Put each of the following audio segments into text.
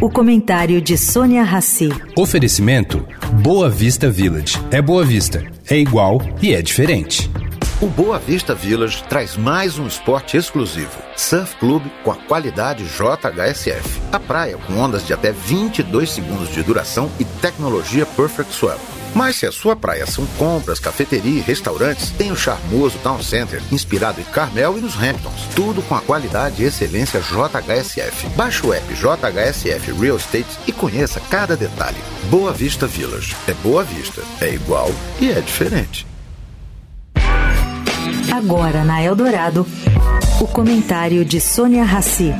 O comentário de Sônia Rassi. Oferecimento Boa Vista Village. É Boa Vista, é igual e é diferente. O Boa Vista Village traz mais um esporte exclusivo. Surf Club com a qualidade JHSF. A praia com ondas de até 22 segundos de duração e tecnologia Perfect Swell. Mas se a sua praia são compras, cafeteria e restaurantes, tem o charmoso Town Center, inspirado em Carmel e nos Hamptons. Tudo com a qualidade e excelência JHSF. Baixe o app JHSF Real Estate e conheça cada detalhe. Boa Vista Village. É Boa Vista. É igual e é diferente. Agora na Eldorado, o comentário de Sônia Rassi.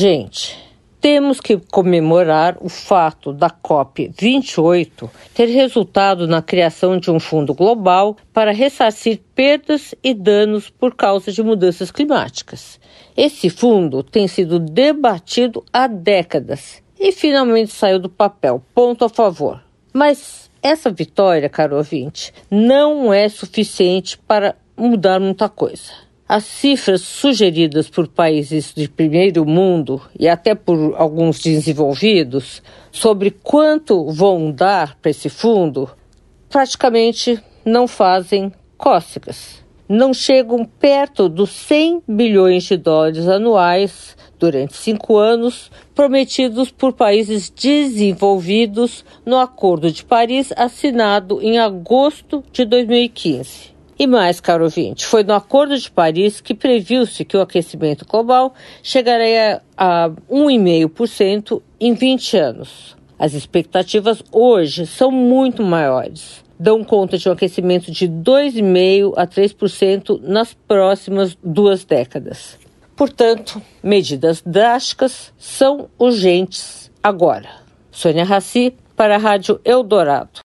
Gente, temos que comemorar o fato da COP28 ter resultado na criação de um fundo global para ressarcir perdas e danos por causa de mudanças climáticas. Esse fundo tem sido debatido há décadas e finalmente saiu do papel. Ponto a favor. Mas essa vitória, caro ouvinte, não é suficiente para mudar muita coisa. As cifras sugeridas por países de primeiro mundo e até por alguns desenvolvidos sobre quanto vão dar para esse fundo praticamente não fazem cócegas. Não chegam perto dos 100 bilhões de dólares anuais durante cinco anos prometidos por países desenvolvidos no Acordo de Paris assinado em agosto de 2015. E mais, caro ouvinte, foi no Acordo de Paris que previu-se que o aquecimento global chegaria a 1,5% em 20 anos. As expectativas hoje são muito maiores. Dão conta de um aquecimento de 2,5% a 3% nas próximas duas décadas. Portanto, medidas drásticas são urgentes agora. Sônia Raci, para a Rádio Eldorado.